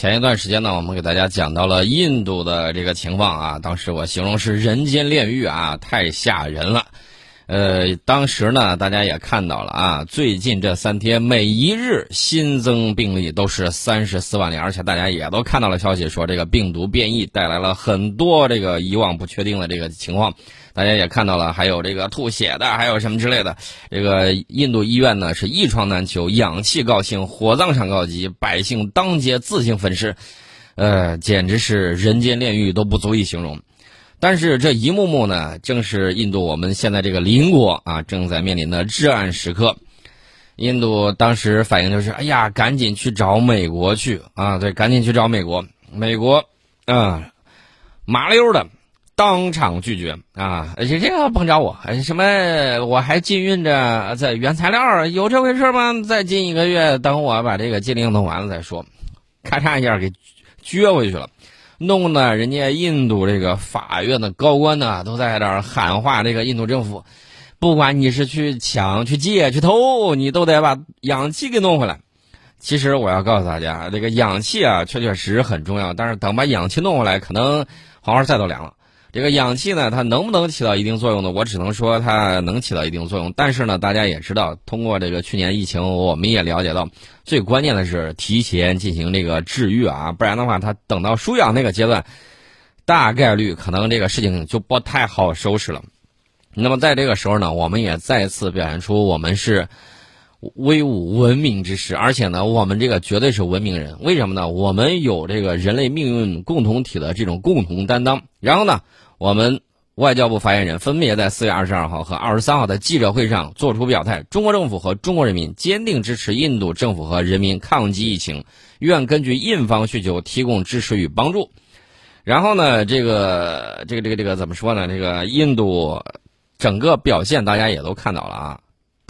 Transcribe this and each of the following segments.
前一段时间呢，我们给大家讲到了印度的这个情况啊，当时我形容是人间炼狱啊，太吓人了。呃，当时呢，大家也看到了啊，最近这三天每一日新增病例都是三十四万例，而且大家也都看到了消息说这个病毒变异带来了很多这个以往不确定的这个情况。大家也看到了，还有这个吐血的，还有什么之类的。这个印度医院呢是一床难求，氧气告罄，火葬场告急，百姓当街自行焚尸，呃，简直是人间炼狱都不足以形容。但是这一幕幕呢，正是印度我们现在这个邻国啊正在面临的至暗时刻。印度当时反应就是：哎呀，赶紧去找美国去啊！对，赶紧去找美国。美国啊，麻溜的当场拒绝啊！而且这个甭找我，什么我还禁运着这原材料，有这回事吗？再禁一个月，等我把这个禁令弄完了再说。咔嚓一下给撅回去了。弄得人家印度这个法院的高官呢，都在这儿喊话：这个印度政府，不管你是去抢、去借、去偷，你都得把氧气给弄回来。其实我要告诉大家，这个氧气啊，确确实实很重要。但是等把氧气弄回来，可能黄花菜都凉了。这个氧气呢，它能不能起到一定作用呢？我只能说它能起到一定作用。但是呢，大家也知道，通过这个去年疫情，我们也了解到，最关键的是提前进行这个治愈啊，不然的话，它等到输氧那个阶段，大概率可能这个事情就不太好收拾了。那么在这个时候呢，我们也再次表现出我们是威武文明之士，而且呢，我们这个绝对是文明人。为什么呢？我们有这个人类命运共同体的这种共同担当。然后呢？我们外交部发言人分别在四月二十二号和二十三号的记者会上作出表态：中国政府和中国人民坚定支持印度政府和人民抗击疫情，愿根据印方需求提供支持与帮助。然后呢，这个这个这个这个怎么说呢？这个印度整个表现大家也都看到了啊，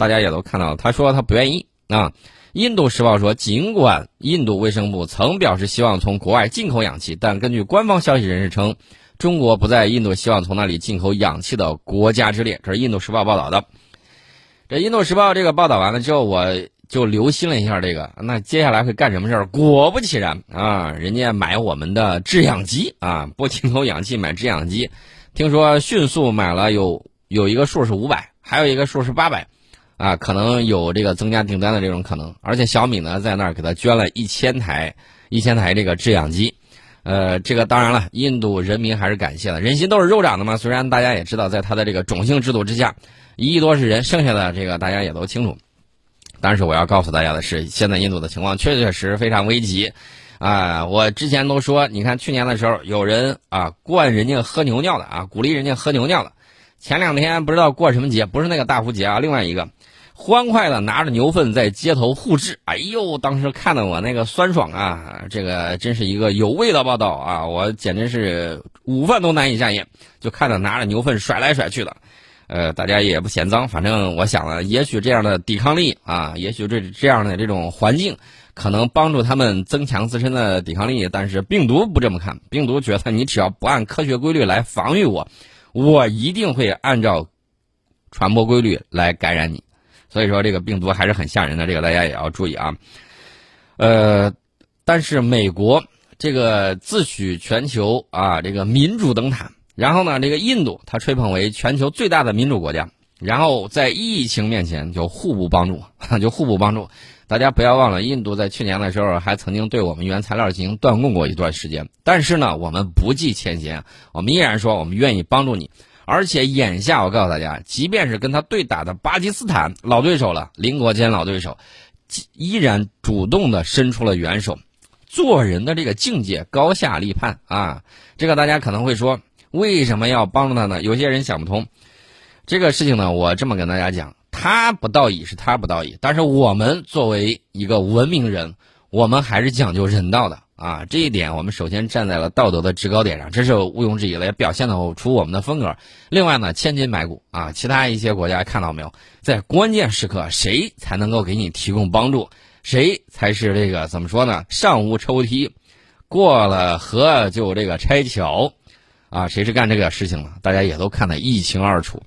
大家也都看到了。他说他不愿意啊。印度时报说，尽管印度卫生部曾表示希望从国外进口氧气，但根据官方消息人士称。中国不在印度希望从那里进口氧气的国家之列，这是《印度时报》报道的。这《印度时报》这个报道完了之后，我就留心了一下这个，那接下来会干什么事儿？果不其然啊，人家买我们的制氧机啊，不进口氧气买制氧机，听说迅速买了有有一个数是五百，还有一个数是八百，啊，可能有这个增加订单的这种可能。而且小米呢，在那儿给他捐了一千台一千台这个制氧机。呃，这个当然了，印度人民还是感谢的，人心都是肉长的嘛。虽然大家也知道，在他的这个种姓制度之下，一亿多是人，剩下的这个大家也都清楚。但是我要告诉大家的是，现在印度的情况确确实非常危急啊！我之前都说，你看去年的时候，有人啊灌人家喝牛尿的啊，鼓励人家喝牛尿的。前两天不知道过什么节，不是那个大壶节啊，另外一个。欢快的拿着牛粪在街头互掷，哎呦，当时看的我那个酸爽啊！这个真是一个有味的报道啊！我简直是午饭都难以下咽，就看着拿着牛粪甩来甩去的，呃，大家也不嫌脏，反正我想了，也许这样的抵抗力啊，也许这这样的这种环境，可能帮助他们增强自身的抵抗力。但是病毒不这么看，病毒觉得你只要不按科学规律来防御我，我一定会按照传播规律来感染你。所以说这个病毒还是很吓人的，这个大家也要注意啊。呃，但是美国这个自诩全球啊这个民主灯塔，然后呢这个印度它吹捧为全球最大的民主国家，然后在疫情面前就互不帮助，就互不帮助。大家不要忘了，印度在去年的时候还曾经对我们原材料进行断供过一段时间，但是呢我们不计前嫌，我们依然说我们愿意帮助你。而且眼下，我告诉大家，即便是跟他对打的巴基斯坦老对手了，邻国间老对手，依然主动的伸出了援手。做人的这个境界高下立判啊！这个大家可能会说，为什么要帮助他呢？有些人想不通。这个事情呢，我这么跟大家讲，他不道义是他不道义，但是我们作为一个文明人，我们还是讲究人道的。啊，这一点我们首先站在了道德的制高点上，这是毋庸置疑的，也表现的出我们的风格。另外呢，千金买股啊，其他一些国家看到没有，在关键时刻谁才能够给你提供帮助，谁才是这个怎么说呢？上无抽屉，过了河就这个拆桥，啊，谁是干这个事情了？大家也都看得一清二楚。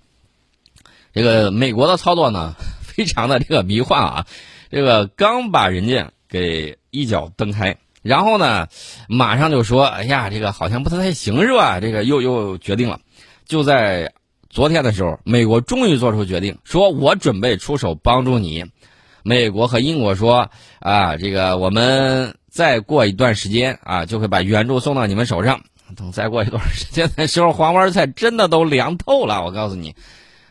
这个美国的操作呢，非常的这个迷幻啊，这个刚把人家给一脚蹬开。然后呢，马上就说：“哎呀，这个好像不太行，是吧？”这个又又决定了。就在昨天的时候，美国终于做出决定，说我准备出手帮助你。美国和英国说：“啊，这个我们再过一段时间啊，就会把援助送到你们手上。等再过一段时间的时候，黄花菜真的都凉透了。我告诉你，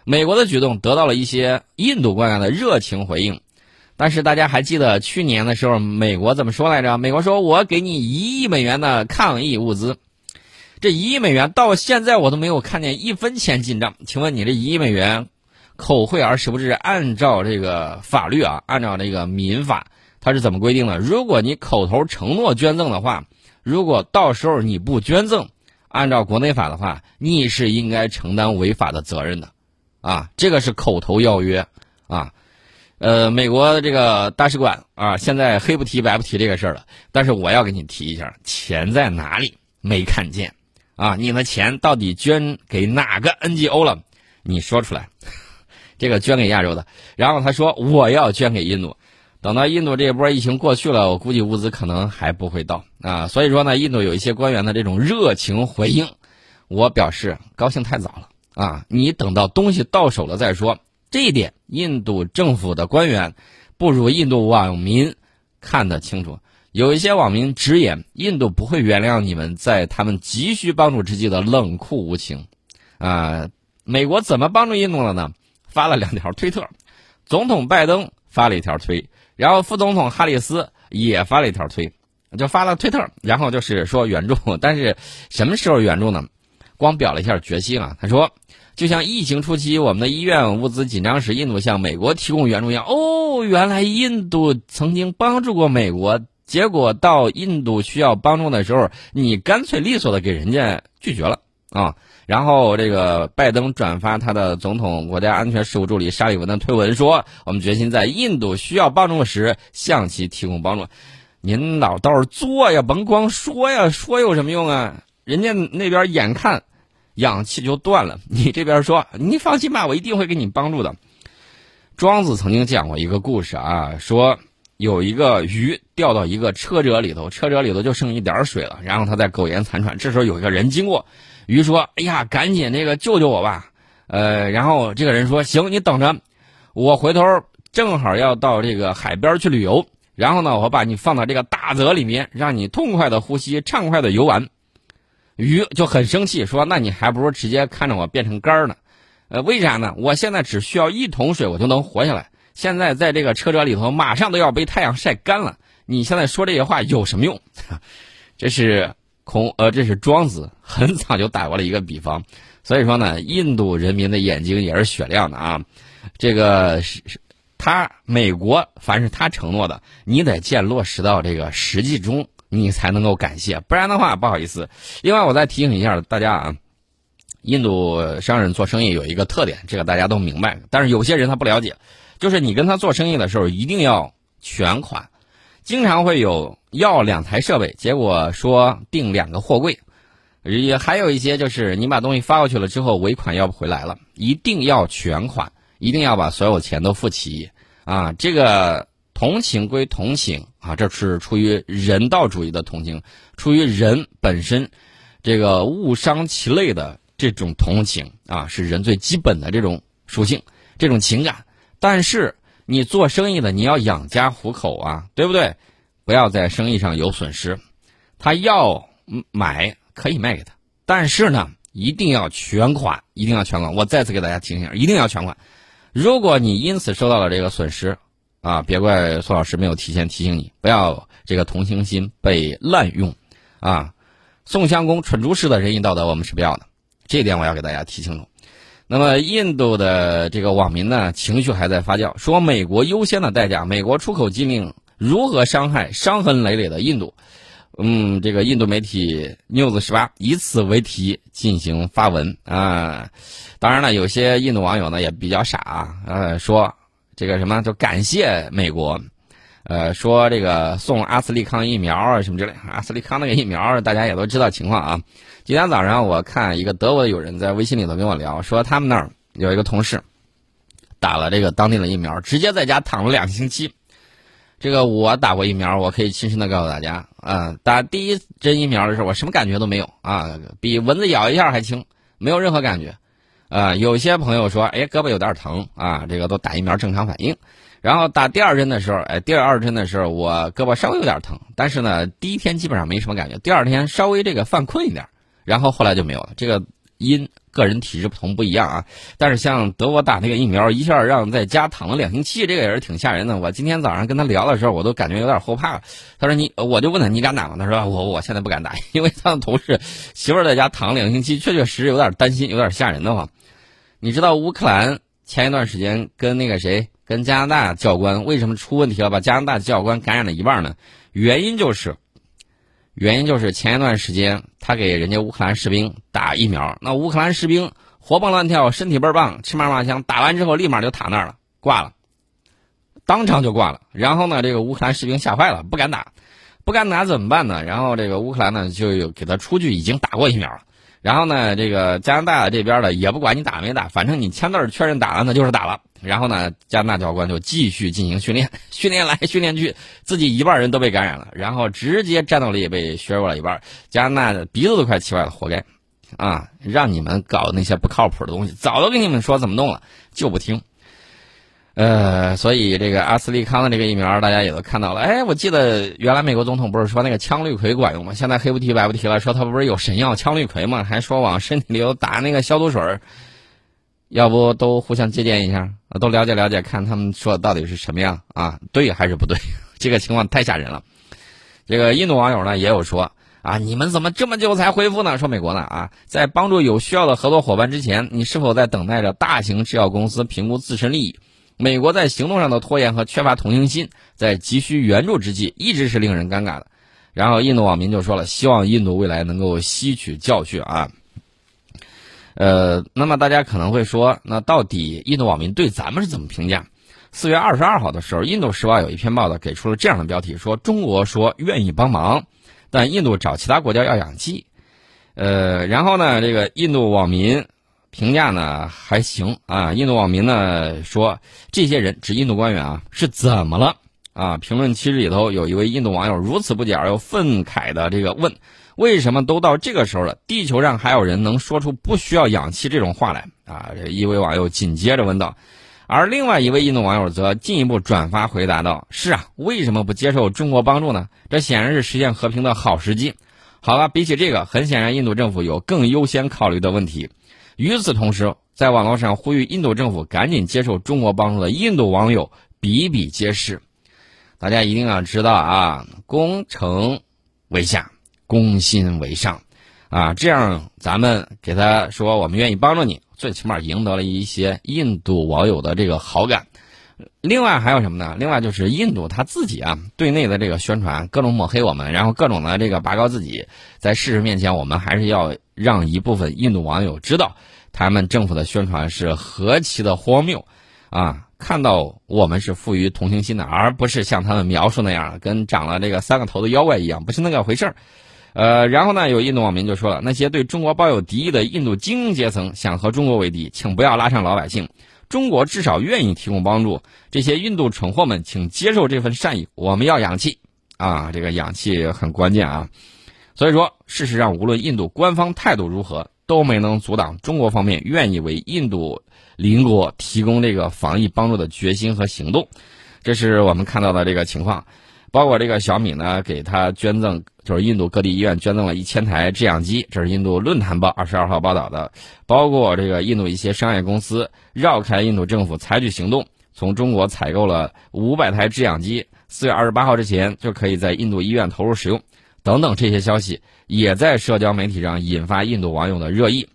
美国的举动得到了一些印度官员的热情回应。”但是大家还记得去年的时候，美国怎么说来着？美国说：“我给你一亿美元的抗疫物资。”这一亿美元到现在我都没有看见一分钱进账。请问你这一亿美元口惠而实不至？按照这个法律啊，按照这个民法，它是怎么规定的？如果你口头承诺捐赠的话，如果到时候你不捐赠，按照国内法的话，你是应该承担违法的责任的。啊，这个是口头要约啊。呃，美国的这个大使馆啊，现在黑不提白不提这个事儿了。但是我要给你提一下，钱在哪里？没看见，啊，你的钱到底捐给哪个 NGO 了？你说出来。这个捐给亚洲的，然后他说我要捐给印度。等到印度这一波疫情过去了，我估计物资可能还不会到啊。所以说呢，印度有一些官员的这种热情回应，我表示高兴太早了啊。你等到东西到手了再说。这一点，印度政府的官员不如印度网民看得清楚。有一些网民直言，印度不会原谅你们在他们急需帮助之际的冷酷无情。啊，美国怎么帮助印度了呢？发了两条推特，总统拜登发了一条推，然后副总统哈里斯也发了一条推，就发了推特，然后就是说援助。但是什么时候援助呢？光表了一下决心啊，他说。就像疫情初期我们的医院物资紧张时，印度向美国提供援助一样。哦，原来印度曾经帮助过美国，结果到印度需要帮助的时候，你干脆利索的给人家拒绝了啊。然后这个拜登转发他的总统国家安全事务助理沙利文的推文说：“我们决心在印度需要帮助时向其提供帮助。”您老倒是做呀，甭光说呀，说有什么用啊？人家那边眼看。氧气就断了，你这边说你放心吧，我一定会给你帮助的。庄子曾经讲过一个故事啊，说有一个鱼掉到一个车辙里头，车辙里头就剩一点水了，然后他在苟延残喘。这时候有一个人经过，鱼说：“哎呀，赶紧那个救救我吧！”呃，然后这个人说：“行，你等着，我回头正好要到这个海边去旅游，然后呢，我把你放到这个大泽里面，让你痛快的呼吸，畅快的游玩。”鱼就很生气，说：“那你还不如直接看着我变成干儿呢，呃，为啥呢？我现在只需要一桶水，我就能活下来。现在在这个车辙里头，马上都要被太阳晒干了。你现在说这些话有什么用？这是孔，呃，这是庄子很早就打过了一个比方。所以说呢，印度人民的眼睛也是雪亮的啊。这个是是，他美国凡是他承诺的，你得见落实到这个实际中。”你才能够感谢，不然的话不好意思。另外，我再提醒一下大家啊，印度商人做生意有一个特点，这个大家都明白，但是有些人他不了解，就是你跟他做生意的时候一定要全款，经常会有要两台设备，结果说订两个货柜，也还有一些就是你把东西发过去了之后尾款要不回来了，一定要全款，一定要把所有钱都付齐啊，这个。同情归同情啊，这是出于人道主义的同情，出于人本身这个物伤其类的这种同情啊，是人最基本的这种属性、这种情感。但是你做生意的，你要养家糊口啊，对不对？不要在生意上有损失。他要买可以卖给他，但是呢，一定要全款，一定要全款。我再次给大家提醒，一定要全款。如果你因此受到了这个损失，啊，别怪宋老师没有提前提醒你，不要这个同情心被滥用，啊，宋襄公蠢猪式的仁义道德我们是不要的，这一点我要给大家提清楚。那么印度的这个网民呢，情绪还在发酵，说美国优先的代价，美国出口禁令如何伤害伤痕累累的印度？嗯，这个印度媒体 News 十八以此为题进行发文啊，当然了，有些印度网友呢也比较傻啊，呃，说。这个什么就感谢美国，呃，说这个送阿斯利康疫苗啊什么之类，阿斯利康那个疫苗大家也都知道情况啊。今天早上我看一个德国的友人在微信里头跟我聊，说他们那儿有一个同事打了这个当地的疫苗，直接在家躺了两星期。这个我打过疫苗，我可以亲身的告诉大家啊，打第一针疫苗的时候，我什么感觉都没有啊，比蚊子咬一下还轻，没有任何感觉。啊，有些朋友说，哎，胳膊有点疼啊，这个都打疫苗正常反应。然后打第二针的时候，哎，第二针的时候我胳膊稍微有点疼，但是呢，第一天基本上没什么感觉，第二天稍微这个犯困一点，然后后来就没有了。这个因个人体质不同不一样啊。但是像德国打那个疫苗，一下让在家躺了两星期，这个也是挺吓人的。我今天早上跟他聊的时候，我都感觉有点后怕。他说你，我就问他你敢打吗？他说我我现在不敢打，因为他的同事媳妇在家躺两星期，确确实实有点担心，有点吓人的慌。你知道乌克兰前一段时间跟那个谁？跟加拿大教官为什么出问题了？把加拿大教官感染了一半呢？原因就是，原因就是前一段时间他给人家乌克兰士兵打疫苗，那乌克兰士兵活蹦乱跳，身体倍儿棒，吃嘛嘛香，打完之后立马就躺那儿了，挂了，当场就挂了。然后呢，这个乌克兰士兵吓坏了，不敢打，不敢打怎么办呢？然后这个乌克兰呢就有给他出具已经打过疫苗了。然后呢，这个加拿大这边的也不管你打没打，反正你签字确认打了，那就是打了。然后呢，加拿大教官就继续进行训练，训练来训练去，自己一半人都被感染了，然后直接战斗力也被削弱了一半。加拿大鼻子都快气歪了，活该！啊，让你们搞那些不靠谱的东西，早都跟你们说怎么弄了，就不听。呃，所以这个阿斯利康的这个疫苗，大家也都看到了。哎，我记得原来美国总统不是说那个羟氯喹管用吗？现在黑不提白不提了，说他不是有神药羟氯喹吗？还说往身体里头打那个消毒水，要不都互相借鉴一下，都了解了解，看他们说的到底是什么样啊？对还是不对？这个情况太吓人了。这个印度网友呢也有说啊，你们怎么这么久才恢复呢？说美国呢啊，在帮助有需要的合作伙伴之前，你是否在等待着大型制药公司评估自身利益？美国在行动上的拖延和缺乏同情心，在急需援助之际，一直是令人尴尬的。然后印度网民就说了，希望印度未来能够吸取教训啊。呃，那么大家可能会说，那到底印度网民对咱们是怎么评价？四月二十二号的时候，《印度时报》有一篇报道，给出了这样的标题：说中国说愿意帮忙，但印度找其他国家要氧气。呃，然后呢，这个印度网民。评价呢还行啊，印度网民呢说这些人指印度官员啊是怎么了啊？评论区里头有一位印度网友如此不解而又愤慨的这个问：为什么都到这个时候了，地球上还有人能说出不需要氧气这种话来啊？这一位网友紧接着问道，而另外一位印度网友则进一步转发回答道：是啊，为什么不接受中国帮助呢？这显然是实现和平的好时机。好了，比起这个，很显然印度政府有更优先考虑的问题。与此同时，在网络上呼吁印度政府赶紧接受中国帮助的印度网友比比皆是。大家一定要知道啊，攻城为下，攻心为上，啊，这样咱们给他说我们愿意帮助你，最起码赢得了一些印度网友的这个好感。另外还有什么呢？另外就是印度他自己啊，对内的这个宣传，各种抹黑我们，然后各种的这个拔高自己，在事实面前，我们还是要让一部分印度网友知道，他们政府的宣传是何其的荒谬，啊，看到我们是富于同情心的，而不是像他们描述那样，跟长了这个三个头的妖怪一样，不是那个回事儿。呃，然后呢，有印度网民就说了，那些对中国抱有敌意的印度精英阶层，想和中国为敌，请不要拉上老百姓。中国至少愿意提供帮助，这些印度蠢货们，请接受这份善意。我们要氧气，啊，这个氧气很关键啊。所以说，事实上，无论印度官方态度如何，都没能阻挡中国方面愿意为印度邻国提供这个防疫帮助的决心和行动。这是我们看到的这个情况。包括这个小米呢，给他捐赠，就是印度各地医院捐赠了一千台制氧机，这是印度论坛报二十二号报道的。包括这个印度一些商业公司绕开印度政府，采取行动，从中国采购了五百台制氧机，四月二十八号之前就可以在印度医院投入使用，等等这些消息也在社交媒体上引发印度网友的热议。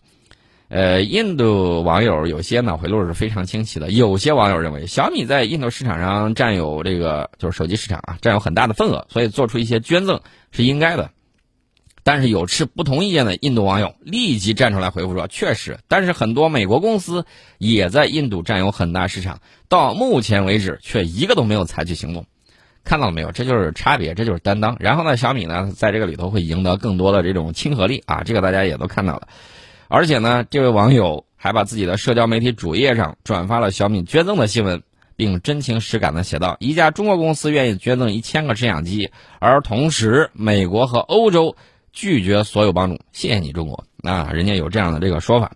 呃，印度网友有些脑回路是非常清晰的。有些网友认为，小米在印度市场上占有这个就是手机市场啊，占有很大的份额，所以做出一些捐赠是应该的。但是有持不同意见的印度网友立即站出来回复说：“确实，但是很多美国公司也在印度占有很大市场，到目前为止却一个都没有采取行动。看到了没有？这就是差别，这就是担当。然后呢，小米呢在这个里头会赢得更多的这种亲和力啊，这个大家也都看到了。”而且呢，这位网友还把自己的社交媒体主页上转发了小米捐赠的新闻，并真情实感地写道：“一家中国公司愿意捐赠一千个制氧机，而同时美国和欧洲拒绝所有帮助。谢谢你，中国啊！人家有这样的这个说法。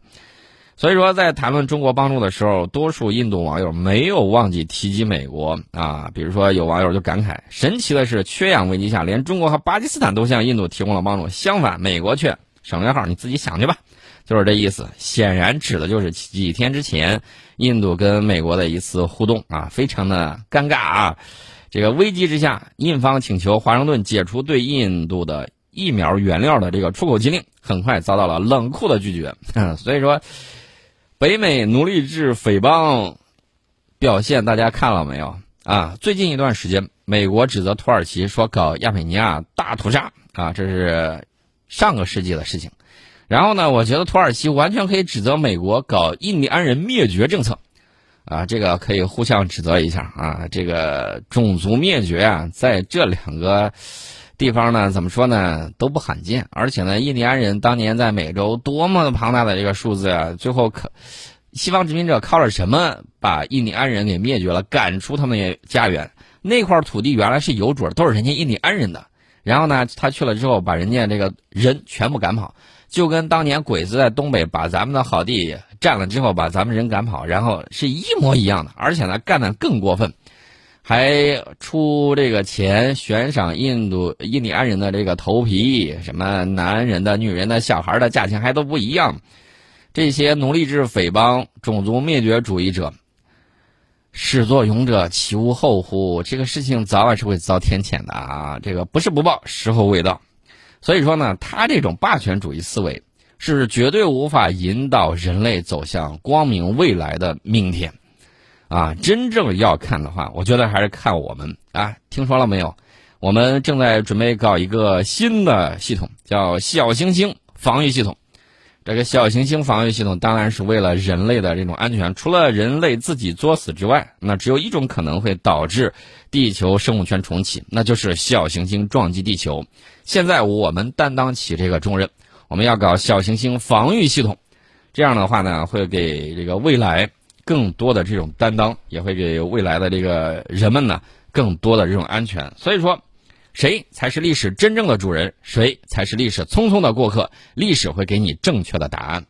所以说，在谈论中国帮助的时候，多数印度网友没有忘记提及美国啊。比如说，有网友就感慨：神奇的是，缺氧危机下，连中国和巴基斯坦都向印度提供了帮助，相反，美国却省略号，你自己想去吧。”就是这意思，显然指的就是几天之前印度跟美国的一次互动啊，非常的尴尬啊。这个危机之下，印方请求华盛顿解除对印度的疫苗原料的这个出口禁令，很快遭到了冷酷的拒绝。所以说，北美奴隶制匪帮表现大家看了没有啊？最近一段时间，美国指责土耳其说搞亚美尼亚大屠杀啊，这是上个世纪的事情。然后呢？我觉得土耳其完全可以指责美国搞印第安人灭绝政策，啊，这个可以互相指责一下啊。这个种族灭绝啊，在这两个地方呢，怎么说呢，都不罕见。而且呢，印第安人当年在美洲多么庞大的这个数字啊，最后可西方殖民者靠着什么把印第安人给灭绝了，赶出他们家园？那块土地原来是有主，都是人家印第安人的。然后呢，他去了之后，把人家这个人全部赶跑。就跟当年鬼子在东北把咱们的好地占了之后，把咱们人赶跑，然后是一模一样的，而且呢干的更过分，还出这个钱悬赏印度印第安人的这个头皮，什么男人的、女人的、小孩的价钱还都不一样。这些奴隶制匪帮、种族灭绝主义者，始作俑者其无后乎？这个事情早晚是会遭天谴的啊！这个不是不报，时候未到。所以说呢，他这种霸权主义思维是绝对无法引导人类走向光明未来的明天，啊，真正要看的话，我觉得还是看我们啊，听说了没有？我们正在准备搞一个新的系统，叫小行星防御系统。这个小行星防御系统当然是为了人类的这种安全，除了人类自己作死之外，那只有一种可能会导致地球生物圈重启，那就是小行星撞击地球。现在我们担当起这个重任，我们要搞小行星防御系统，这样的话呢，会给这个未来更多的这种担当，也会给未来的这个人们呢更多的这种安全。所以说。谁才是历史真正的主人？谁才是历史匆匆的过客？历史会给你正确的答案。